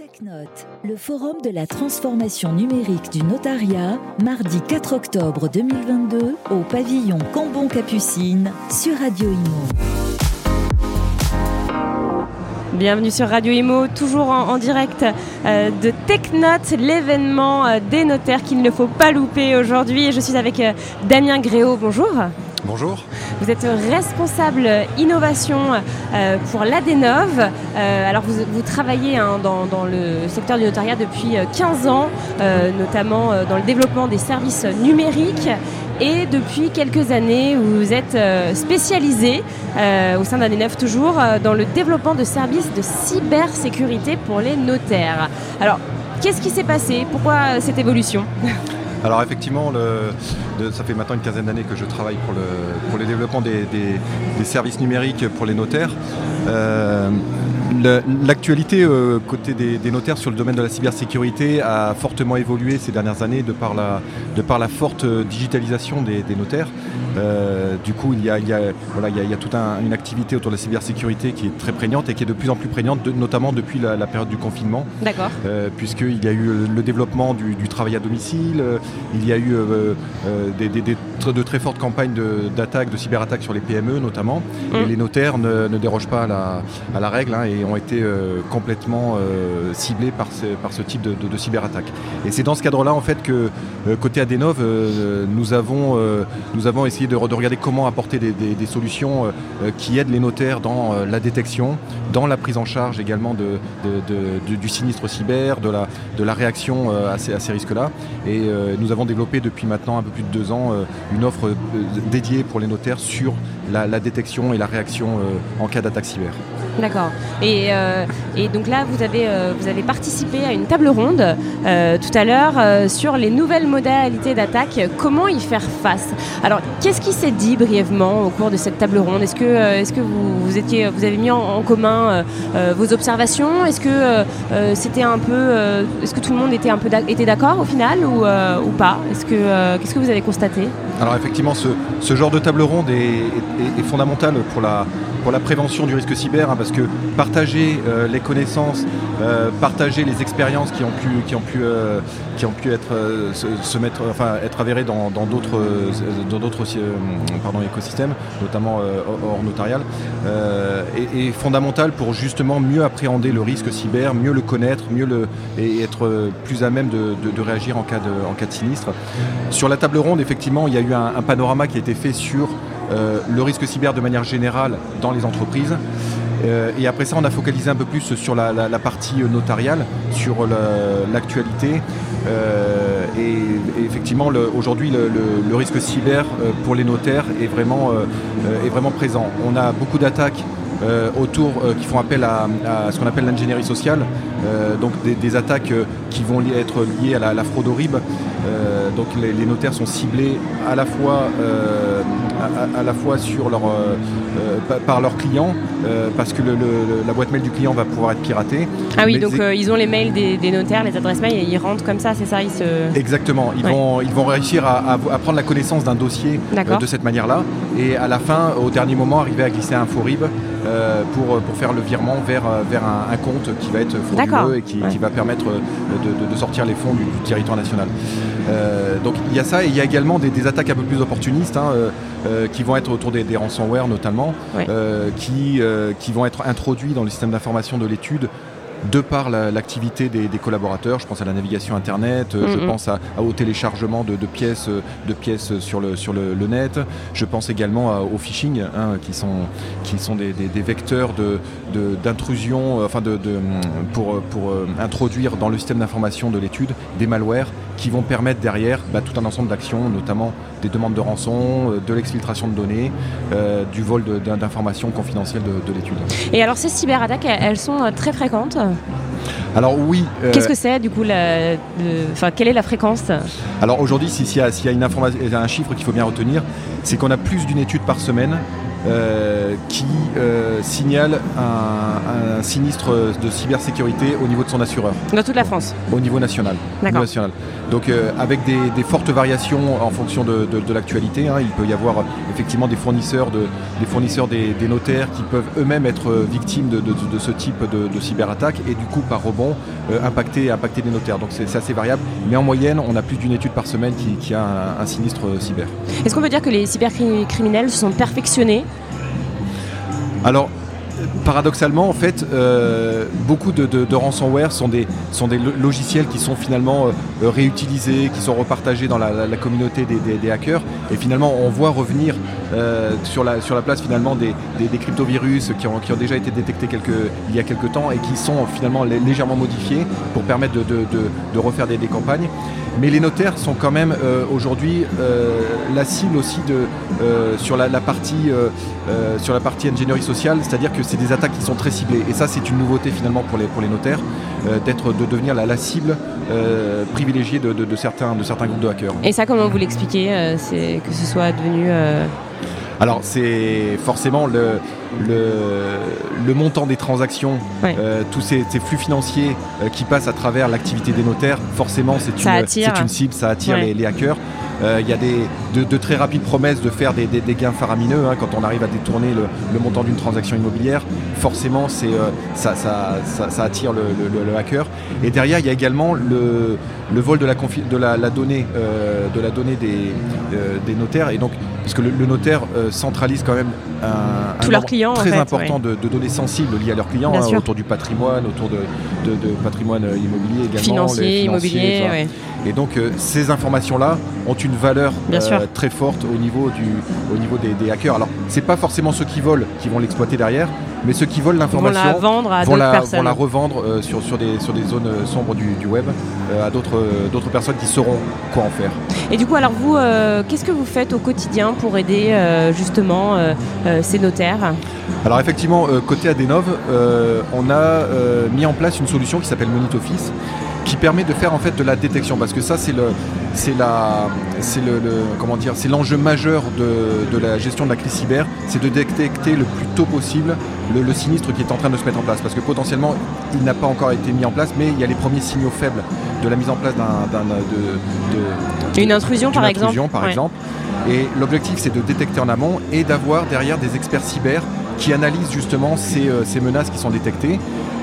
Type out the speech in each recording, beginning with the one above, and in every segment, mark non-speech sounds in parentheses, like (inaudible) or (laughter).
TechNote, le forum de la transformation numérique du notariat, mardi 4 octobre 2022 au pavillon Cambon-Capucine sur Radio Imo. Bienvenue sur Radio Imo, toujours en, direct euh, de TechNote, l'événement euh, des notaires qu'il ne faut pas louper aujourd'hui. Je suis avec euh, Damien Gréau, bonjour. Bonjour. Vous êtes responsable innovation euh, pour l'Adenov. Euh, alors vous, travaillez hein, dans, le secteur du notariat depuis 15 ans, euh, notamment euh, dans le développement des services numériques. Et depuis quelques années, vous êtes spécialisé au sein d'Adenov toujours dans le développement de services de cybersécurité pour les notaires. Alors, qu'est-ce qui s'est passé? Pourquoi cette évolution? (laughs) Alors effectivement, ça fait maintenant une quinzaine d'années que je travaille pour le, développement des, services numériques pour les notaires. Euh, L'actualité euh, côté des, des notaires sur le domaine de la cybersécurité a fortement évolué ces dernières années de par la, de par la forte digitalisation des, des notaires. Euh, du coup, il y a, il y a- voilà, il y a, il y a toute un- une activité autour de la cybersécurité qui est très prégnante et qui est de plus en plus prégnante, de- notamment depuis la- la période du confinement. D'accord. Euh, puisqu'il y a eu le développement du, du travail à domicile, euh, il y a eu euh, euh, des, de très fortes campagnes d'attaques, de, cyberattaques sur les PME notamment, et Mm. les notaires ne, ne dérogent pas à la, à la règle hein, et ont été euh, complètement euh, ciblés par ce, type de, cyberattaque. Et c'est dans ce cadre-là en fait que euh, côté Adenov, nous, avons, nous avons essayé de, re- de regarder comment apporter des, solutions qui aident les notaires dans la détection, dans la prise en charge également de, du- sinistre cyber, de la, de la réaction à ces, risques-là. Et nous avons développé depuis maintenant un peu plus de deux ans une offre dédiée pour les notaires sur la, détection et la réaction en cas d'attaque cyber. D'accord. Et, euh, et donc là, vous avez, euh, vous avez participé à une table ronde euh, tout à l'heure sur les nouvelles modalités d'attaque, comment y faire face? Alors, qu'est-ce qui s'est dit brièvement au cours de cette table ronde? Est-ce que, vous, avez mis en, commun vos observations? Est-ce que est-ce que tout le monde était un peu d'accord au final ou, pas? Est-ce que, qu'est-ce que vous avez constaté? Alors effectivement, ce, genre de table ronde est, est- est fondamental pour la, pour la prévention du risque cyber, hein, parce que partager euh, les connaissances, euh, partager les expériences qui ont pu, qui ont pu, euh, qui ont pu être, se, mettre, enfin, être avérées dans d'autres dans d'autres pardon, écosystèmes, notamment hors notarial, est, fondamental pour justement mieux appréhender le risque cyber, mieux le connaître, mieux le, et être plus à même de, réagir en cas de, sinistre. Sur la table ronde, effectivement, il y a eu un, panorama qui a été fait sur le risque cyber de manière générale dans les entreprises. Euh, et après ça, on a focalisé un peu plus sur la, partie euh, notariale, sur l'actualité. Euh, et, effectivement, aujourd'hui, le, risque cyber euh, pour les notaires est vraiment, euh, euh, est vraiment présent. On a beaucoup d'attaques euh, autour euh, qui font appel à, ce qu'on appelle l'ingénierie sociale, euh, donc des, attaques euh, qui vont être liées à la, fraude au RIB. Euh, donc les, notaires sont ciblés à la fois, euh, à, la fois sur leur, euh, euh, pa- par leurs clients, euh, parce que le- le- la boîte mail du client va pouvoir être piratée. Ah oui, Mais donc ils ont les mails des, des notaires, les adresses mail, et ils rentrent comme ça, c'est ça ils se... Exactement, ils, Ouais. vont, ils vont réussir à, à- prendre la connaissance d'un dossier de cette manière-là et à la fin, au dernier moment, arriver à glisser un faux RIB euh, pour, pour faire le virement vers, euh, vers un, un compte qui va être frauduleux et qui, Ouais. qui va permettre euh, de, de- de sortir les fonds du, du territoire national. Euh, donc il y a ça et il y a également des, des attaques un peu plus opportunistes hein, euh, euh, qui vont être autour des, des ransomware notamment, Ouais. euh, qui, euh, qui vont être introduits dans le système d'information de l'étude de par la- l'activité des, des collaborateurs, je pense à la navigation internet, euh, je pense à, à- au téléchargement de, de pièces, euh, de pièces sur le, sur le, le net, je pense également à- au phishing, hein, qui sont, qui sont des, des- des vecteurs de- d'intrusion, euh, enfin de, pour, pour euh, introduire dans le système d'information de l'étude des malwares qui vont permettre derrière bah, tout un ensemble d'actions, notamment des demandes de rançon, de l'exfiltration de données, euh, du vol d'informations confidentielles de, de l'étude. Et alors ces cyberattaques, elles sont très fréquentes. Alors oui, euh, Qu'est-ce que c'est du coup la, le- quelle est la fréquence? Alors aujourd'hui, si- s'il y a, s'il y a une information, un chiffre qu'il faut bien retenir, c'est qu'on a plus d'une étude par semaine euh, qui euh, signale un, un sinistre de cybersécurité au niveau de son assureur, Dans toute la France. au niveau national. niveau national. Donc euh, avec des, des fortes variations en fonction de, de- de l'actualité, hein, il peut y avoir effectivement des fournisseurs, de, des, fournisseurs des, des notaires qui peuvent eux-mêmes être victimes de, ce type de, de cyberattaque et du coup par rebond impacter, impacter les notaires. Donc c'est assez variable. Mais en moyenne, on a plus d'une étude par semaine qui, a un, un sinistre cyber. Est-ce qu'on peut dire que les cybercriminels se sont perfectionnés alors, paradoxalement, en fait, euh, beaucoup de, ransomware sont des, des logiciels qui sont finalement euh, réutilisés, qui sont repartagés dans la, communauté des, hackers. Et finalement, on voit revenir euh, sur, la, place finalement des, cryptovirus qui ont, déjà été détectés il y a quelques temps et qui sont finalement légèrement modifiés pour permettre de, refaire des, campagnes. Mais les notaires sont quand même aujourd'hui la cible aussi sur la, partie, sur la partie ingénierie sociale, c'est-à-dire que c'est des attaques qui sont très ciblées. Et ça, c'est une nouveauté finalement pour les, notaires, euh, de devenir la, cible euh, privilégiée de, certains, de certains groupes de hackers. Et ça, comment vous l'expliquez euh, c'est Que ce soit devenu. Alors, c'est forcément le, le, montant des transactions, tous ces, flux financiers qui passent à travers l'activité des notaires, forcément, c'est une, une, cible, ça attire les, hackers. Il y a des, de, très rapides promesses de faire des, gains faramineux hein, quand on arrive à détourner le, montant d'une transaction immobilière. Forcément, c'est, euh, ça, ça, attire le, hacker. Et derrière, il y a également le, vol de la, de la, donnée, euh, de la donnée des, euh, des notaires. Et donc, parce que le, notaire centralise quand même un, clients, très important de, données sensibles liées à leurs clients, hein, autour du patrimoine, autour de, patrimoine immobilier également. Financier, immobilier, Et donc, ces informations-là ont une valeur très forte au niveau, du, au niveau des, hackers. Alors, c'est pas forcément ceux qui volent qui vont l'exploiter derrière, mais ceux qui volent l'information vont la vendre à vont, la, vont la revendre euh, sur, sur, des, sur des zones euh, sombres du, web euh, à d'autres, d'autres personnes qui sauront quoi en faire. Et du coup, alors vous, qu'est-ce que vous faites au quotidien pour aider justement ces notaires? Alors effectivement, côté Adenov, on a mis en place une solution qui s'appelle Monit Office qui permet de faire en fait de la détection. Parce que ça c'est le c'est la c'est le, comment dire c'est l'enjeu majeur de, la gestion de la crise cyber c'est de détecter le plus tôt possible le, sinistre qui est en train de se mettre en place. Parce que potentiellement il n'a pas encore été mis en place mais il y a les premiers signaux faibles de la mise en place d'un de, une intrusion par exemple par exemple. Et l'objectif c'est de détecter en amont et d'avoir derrière des experts cyber qui analysent justement ces, euh, ces menaces qui sont détectées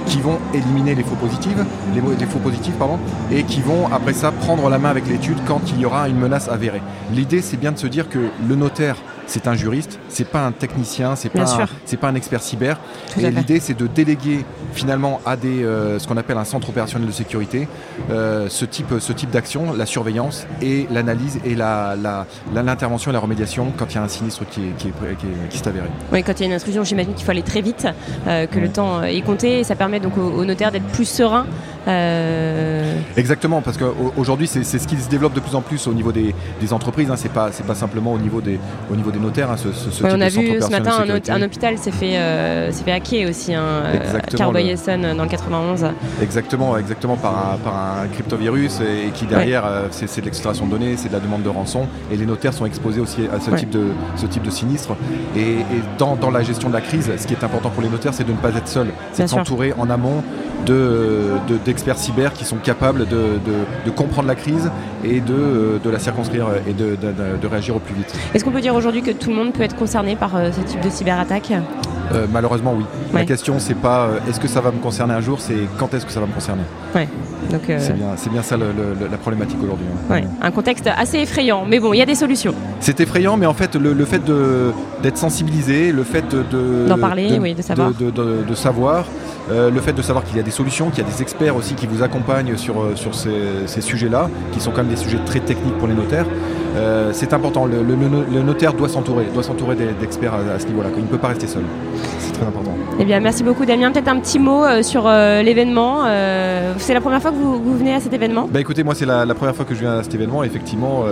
qui vont éliminer les faux positifs, les, faux positifs pardon, et qui vont après ça prendre la main avec l'étude quand il y aura une menace avérée. L'idée c'est bien de se dire que le notaire c'est un juriste, c'est pas un technicien, c'est pas, c'est pas un expert cyber. et l'idée, c'est de déléguer finalement à des, euh, ce qu'on appelle un centre opérationnel de sécurité, euh, ce type, ce type d'action, la surveillance et l'analyse et l'intervention la, et la remédiation quand il y a un sinistre qui, qui, qui, s'est avéré. Oui, quand il y a une intrusion, j'imagine qu'il faut aller très vite, euh, que le temps est compté, et ça permet donc au, notaire d'être plus serein. Exactement, parce qu'aujourd'hui, c'est ce qui se développe de plus en plus au niveau des, entreprises. Hein, c'est pas, pas simplement au niveau des, au niveau des notaires. Hein, ce, on a vu ce matin un, hôpital s'est fait, euh, fait hacker aussi, hein, euh, Carboy Essonne dans le 91. Exactement, exactement par un, par un cryptovirus et, qui derrière euh, c'est de l'extraction de données, c'est de la demande de rançon et les notaires sont exposés aussi à ce, type, de, ce type de sinistre. Et, dans, dans, la gestion de la crise, ce qui est important pour les notaires, c'est de ne pas être seul, c'est de s'entourer en amont d'experts de, cyber qui sont capables de, de, comprendre la crise et de, la circonscrire et de, réagir au plus vite. Est-ce qu'on peut dire aujourd'hui que tout le monde peut être concerné par euh, ce type de cyberattaque? Euh, malheureusement, oui. La question, c'est pas euh, est-ce que ça va me concerner un jour, c'est quand est-ce que ça va me concerner? Ouais. C'est bien, bien, ça la problématique aujourd'hui. Hein. Un contexte assez effrayant, mais bon, il y a des solutions. C'est effrayant, mais en fait, le, fait d'être sensibilisé, le fait de d'en parler, oui, de savoir, de, savoir le fait de savoir qu'il y a des solutions, qu'il y a des experts aussi qui vous accompagnent sur, sur ces, ces sujets-là, qui sont quand même des sujets très techniques pour les notaires. Euh, c'est important. Le, notaire doit s'entourer, doit s'entourer d'experts à, ce niveau-là. Il ne peut pas rester seul. C'est très important. Eh bien, merci beaucoup, Damien. Peut-être un petit mot euh, sur euh, l'événement. c'est la première fois que vous, venez à cet événement? Bah, Écoutez, moi, c'est la, première fois que je viens à cet événement. Effectivement,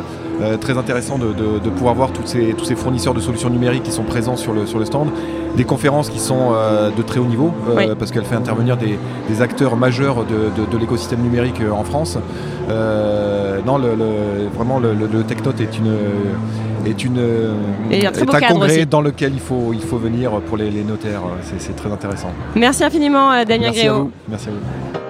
très intéressant de, pouvoir voir tous ces, tous ces fournisseurs de solutions numériques qui sont présents sur le, sur le stand. Des conférences qui sont de très haut niveau, parce qu'elle fait intervenir des, acteurs majeurs de, l'écosystème numérique en France. non, le, vraiment, le, le, est une est une et un, congrès dans lequel il faut il faut venir pour les, notaires. C'est très intéressant. Merci infiniment, euh, Damien Merci Merci à vous.